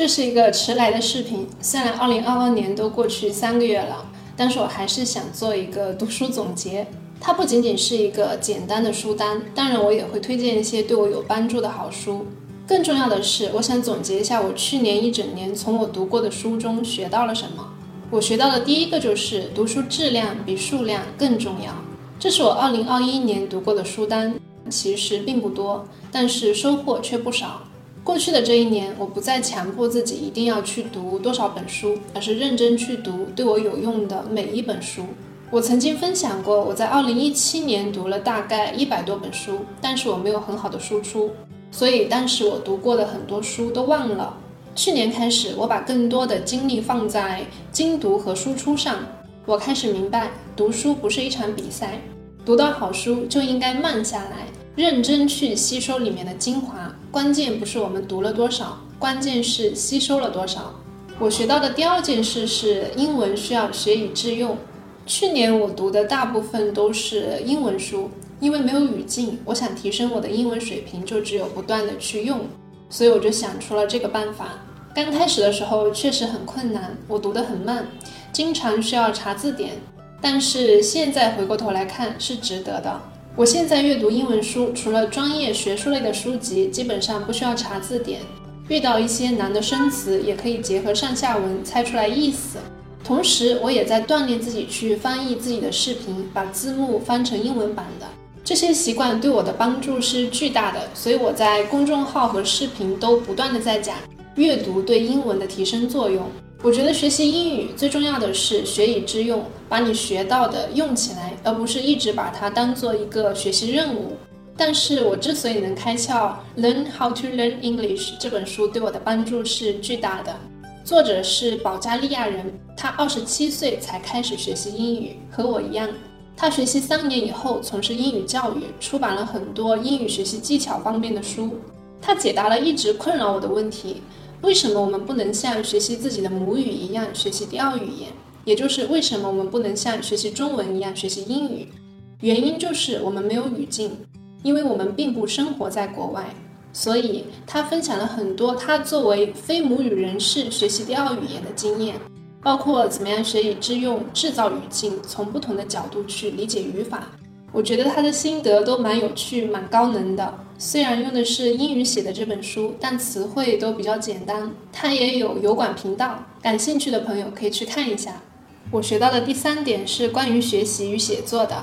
这是一个迟来的视频，虽然二零二二年都过去三个月了，但是我还是想做一个读书总结。它不仅仅是一个简单的书单，当然我也会推荐一些对我有帮助的好书。更重要的是，我想总结一下我去年一整年从我读过的书中学到了什么。我学到的第一个就是读书质量比数量更重要。这是我二零二一年读过的书单，其实并不多，但是收获却不少。过去的这一年，我不再强迫自己一定要去读多少本书，而是认真去读对我有用的每一本书。我曾经分享过，我在二零一七年读了大概一百多本书，但是我没有很好的输出，所以当时我读过的很多书都忘了。去年开始，我把更多的精力放在精读和输出上。我开始明白，读书不是一场比赛，读到好书就应该慢下来。认真去吸收里面的精华，关键不是我们读了多少，关键是吸收了多少。我学到的第二件事是，英文需要学以致用。去年我读的大部分都是英文书，因为没有语境，我想提升我的英文水平，就只有不断的去用，所以我就想出了这个办法。刚开始的时候确实很困难，我读得很慢，经常需要查字典，但是现在回过头来看是值得的。我现在阅读英文书，除了专业学术类的书籍，基本上不需要查字典。遇到一些难的生词，也可以结合上下文猜出来意思。同时，我也在锻炼自己去翻译自己的视频，把字幕翻成英文版的。这些习惯对我的帮助是巨大的，所以我在公众号和视频都不断的在讲阅读对英文的提升作用。我觉得学习英语最重要的是学以致用，把你学到的用起来，而不是一直把它当做一个学习任务。但是我之所以能开窍，《Learn How to Learn English》这本书对我的帮助是巨大的。作者是保加利亚人，他二十七岁才开始学习英语，和我一样。他学习三年以后从事英语教育，出版了很多英语学习技巧方面的书。他解答了一直困扰我的问题。为什么我们不能像学习自己的母语一样学习第二语言？也就是为什么我们不能像学习中文一样学习英语？原因就是我们没有语境，因为我们并不生活在国外。所以他分享了很多他作为非母语人士学习第二语言的经验，包括怎么样学以致用、制造语境，从不同的角度去理解语法。我觉得他的心得都蛮有趣、蛮高能的。虽然用的是英语写的这本书，但词汇都比较简单。他也有油管频道，感兴趣的朋友可以去看一下。我学到的第三点是关于学习与写作的。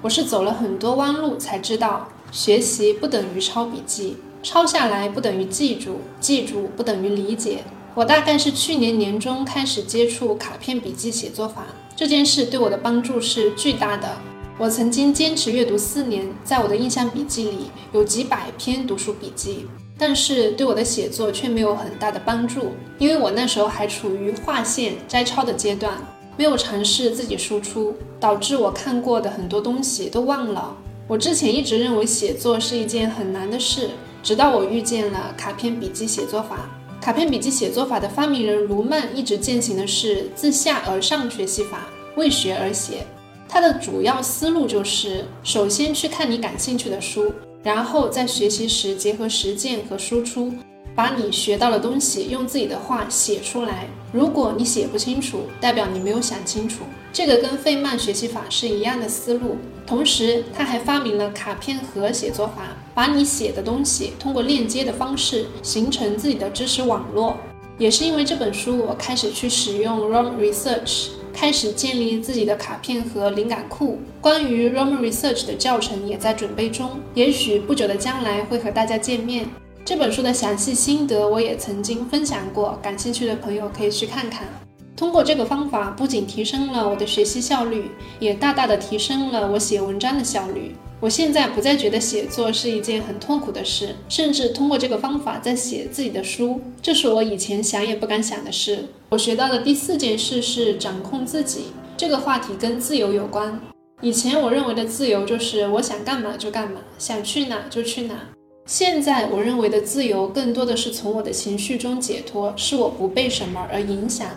我是走了很多弯路才知道，学习不等于抄笔记，抄下来不等于记住，记住不等于理解。我大概是去年年中开始接触卡片笔记写作法，这件事对我的帮助是巨大的。我曾经坚持阅读四年，在我的印象笔记里有几百篇读书笔记，但是对我的写作却没有很大的帮助，因为我那时候还处于划线摘抄的阶段，没有尝试自己输出，导致我看过的很多东西都忘了。我之前一直认为写作是一件很难的事，直到我遇见了卡片笔记写作法。卡片笔记写作法的发明人卢曼一直践行的是自下而上学习法，为学而写。它的主要思路就是，首先去看你感兴趣的书，然后在学习时结合实践和输出，把你学到的东西用自己的话写出来。如果你写不清楚，代表你没有想清楚。这个跟费曼学习法是一样的思路。同时，他还发明了卡片盒写作法，把你写的东西通过链接的方式形成自己的知识网络。也是因为这本书，我开始去使用 Roam Research。开始建立自己的卡片和灵感库。关于 Roman Research 的教程也在准备中，也许不久的将来会和大家见面。这本书的详细心得我也曾经分享过，感兴趣的朋友可以去看看。通过这个方法，不仅提升了我的学习效率，也大大的提升了我写文章的效率。我现在不再觉得写作是一件很痛苦的事，甚至通过这个方法在写自己的书，这是我以前想也不敢想的事。我学到的第四件事是掌控自己，这个话题跟自由有关。以前我认为的自由就是我想干嘛就干嘛，想去哪就去哪。现在我认为的自由更多的是从我的情绪中解脱，是我不被什么而影响。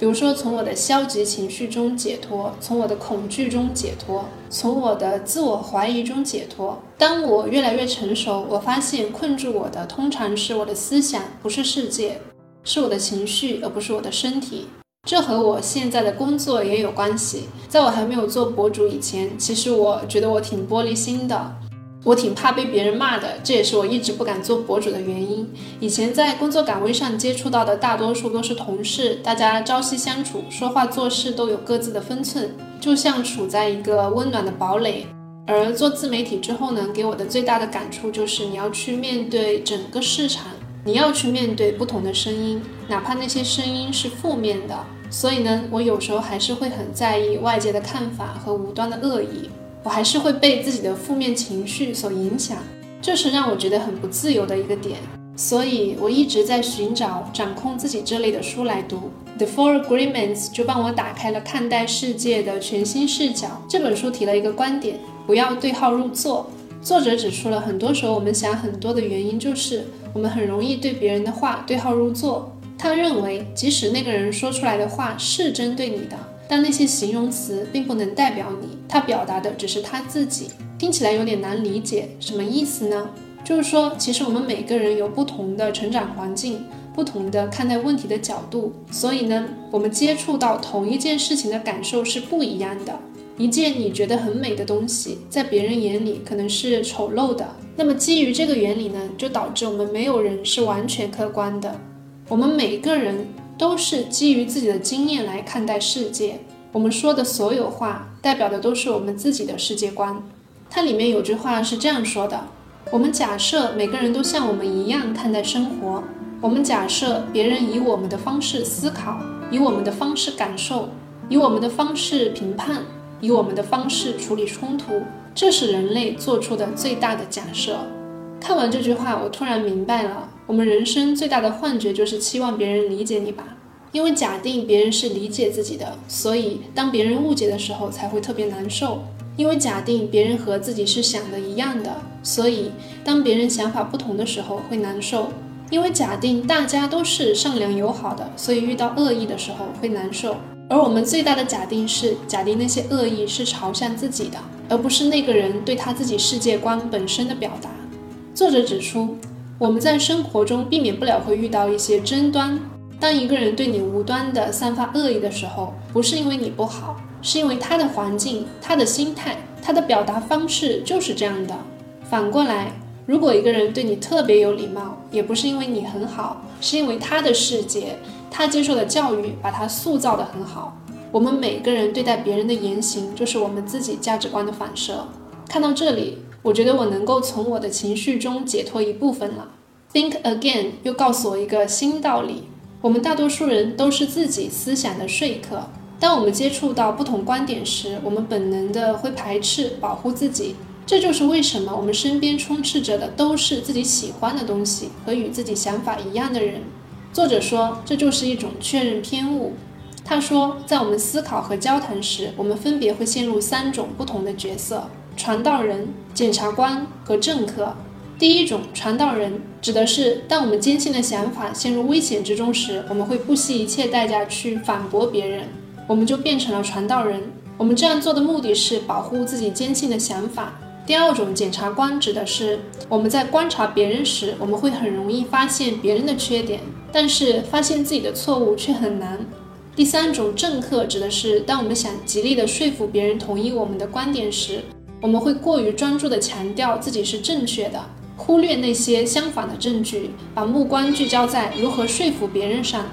比如说，从我的消极情绪中解脱，从我的恐惧中解脱，从我的自我怀疑中解脱。当我越来越成熟，我发现困住我的通常是我的思想，不是世界。是我的情绪，而不是我的身体。这和我现在的工作也有关系。在我还没有做博主以前，其实我觉得我挺玻璃心的，我挺怕被别人骂的，这也是我一直不敢做博主的原因。以前在工作岗位上接触到的大多数都是同事，大家朝夕相处，说话做事都有各自的分寸，就像处在一个温暖的堡垒。而做自媒体之后呢，给我的最大的感触就是你要去面对整个市场。你要去面对不同的声音，哪怕那些声音是负面的。所以呢，我有时候还是会很在意外界的看法和无端的恶意，我还是会被自己的负面情绪所影响，这是让我觉得很不自由的一个点。所以我一直在寻找掌控自己这类的书来读，《The Four Agreements》就帮我打开了看待世界的全新视角。这本书提了一个观点：不要对号入座。作者指出了很多时候我们想很多的原因，就是我们很容易对别人的话对号入座。他认为，即使那个人说出来的话是针对你的，但那些形容词并不能代表你，他表达的只是他自己。听起来有点难理解，什么意思呢？就是说，其实我们每个人有不同的成长环境，不同的看待问题的角度，所以呢，我们接触到同一件事情的感受是不一样的。一件你觉得很美的东西，在别人眼里可能是丑陋的。那么基于这个原理呢，就导致我们没有人是完全客观的。我们每个人都是基于自己的经验来看待世界。我们说的所有话，代表的都是我们自己的世界观。它里面有句话是这样说的：我们假设每个人都像我们一样看待生活。我们假设别人以我们的方式思考，以我们的方式感受，以我们的方式评判。以我们的方式处理冲突，这是人类做出的最大的假设。看完这句话，我突然明白了，我们人生最大的幻觉就是期望别人理解你吧。因为假定别人是理解自己的，所以当别人误解的时候才会特别难受。因为假定别人和自己是想的一样的，所以当别人想法不同的时候会难受。因为假定大家都是善良友好的，所以遇到恶意的时候会难受。而我们最大的假定是，假定那些恶意是朝向自己的，而不是那个人对他自己世界观本身的表达。作者指出，我们在生活中避免不了会遇到一些争端。当一个人对你无端的散发恶意的时候，不是因为你不好，是因为他的环境、他的心态、他的表达方式就是这样的。反过来，如果一个人对你特别有礼貌，也不是因为你很好，是因为他的世界。他接受的教育把他塑造得很好。我们每个人对待别人的言行，就是我们自己价值观的反射。看到这里，我觉得我能够从我的情绪中解脱一部分了。Think again 又告诉我一个新道理：我们大多数人都是自己思想的说客。当我们接触到不同观点时，我们本能的会排斥、保护自己。这就是为什么我们身边充斥着的都是自己喜欢的东西和与自己想法一样的人。作者说，这就是一种确认偏误。他说，在我们思考和交谈时，我们分别会陷入三种不同的角色：传道人、检察官和政客。第一种，传道人，指的是当我们坚信的想法陷入危险之中时，我们会不惜一切代价去反驳别人，我们就变成了传道人。我们这样做的目的是保护自己坚信的想法。第二种检察官指的是我们在观察别人时，我们会很容易发现别人的缺点，但是发现自己的错误却很难。第三种政客指的是当我们想极力的说服别人同意我们的观点时，我们会过于专注地强调自己是正确的，忽略那些相反的证据，把目光聚焦在如何说服别人上。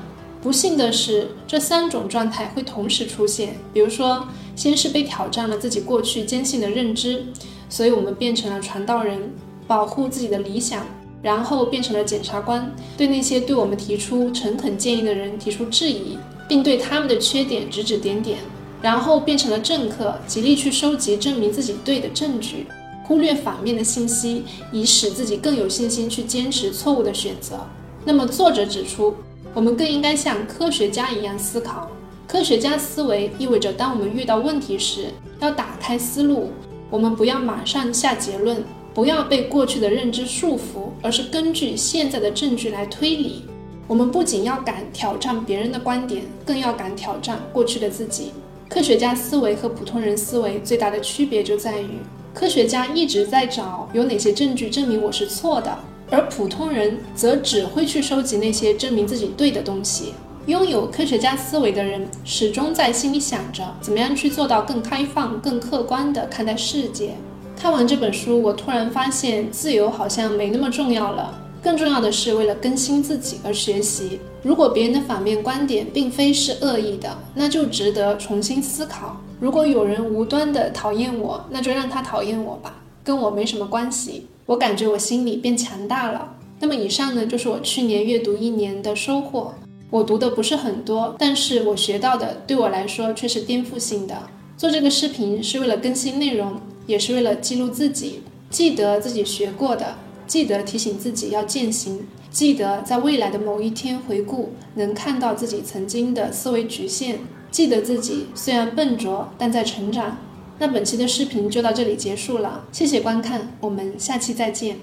不幸的是，这三种状态会同时出现。比如说，先是被挑战了自己过去坚信的认知。所以，我们变成了传道人，保护自己的理想；然后变成了检察官，对那些对我们提出诚恳建议的人提出质疑，并对他们的缺点指指点点；然后变成了政客，极力去收集证明自己对的证据，忽略反面的信息，以使自己更有信心去坚持错误的选择。那么，作者指出，我们更应该像科学家一样思考。科学家思维意味着，当我们遇到问题时，要打开思路。我们不要马上下结论，不要被过去的认知束缚，而是根据现在的证据来推理。我们不仅要敢挑战别人的观点，更要敢挑战过去的自己。科学家思维和普通人思维最大的区别就在于，科学家一直在找有哪些证据证明我是错的，而普通人则只会去收集那些证明自己对的东西。拥有科学家思维的人，始终在心里想着怎么样去做到更开放、更客观地看待世界。看完这本书，我突然发现，自由好像没那么重要了。更重要的是，为了更新自己而学习。如果别人的反面观点并非是恶意的，那就值得重新思考。如果有人无端的讨厌我，那就让他讨厌我吧，跟我没什么关系。我感觉我心里变强大了。那么以上呢，就是我去年阅读一年的收获。我读的不是很多，但是我学到的对我来说却是颠覆性的。做这个视频是为了更新内容，也是为了记录自己，记得自己学过的，记得提醒自己要践行，记得在未来的某一天回顾，能看到自己曾经的思维局限，记得自己虽然笨拙，但在成长。那本期的视频就到这里结束了，谢谢观看，我们下期再见。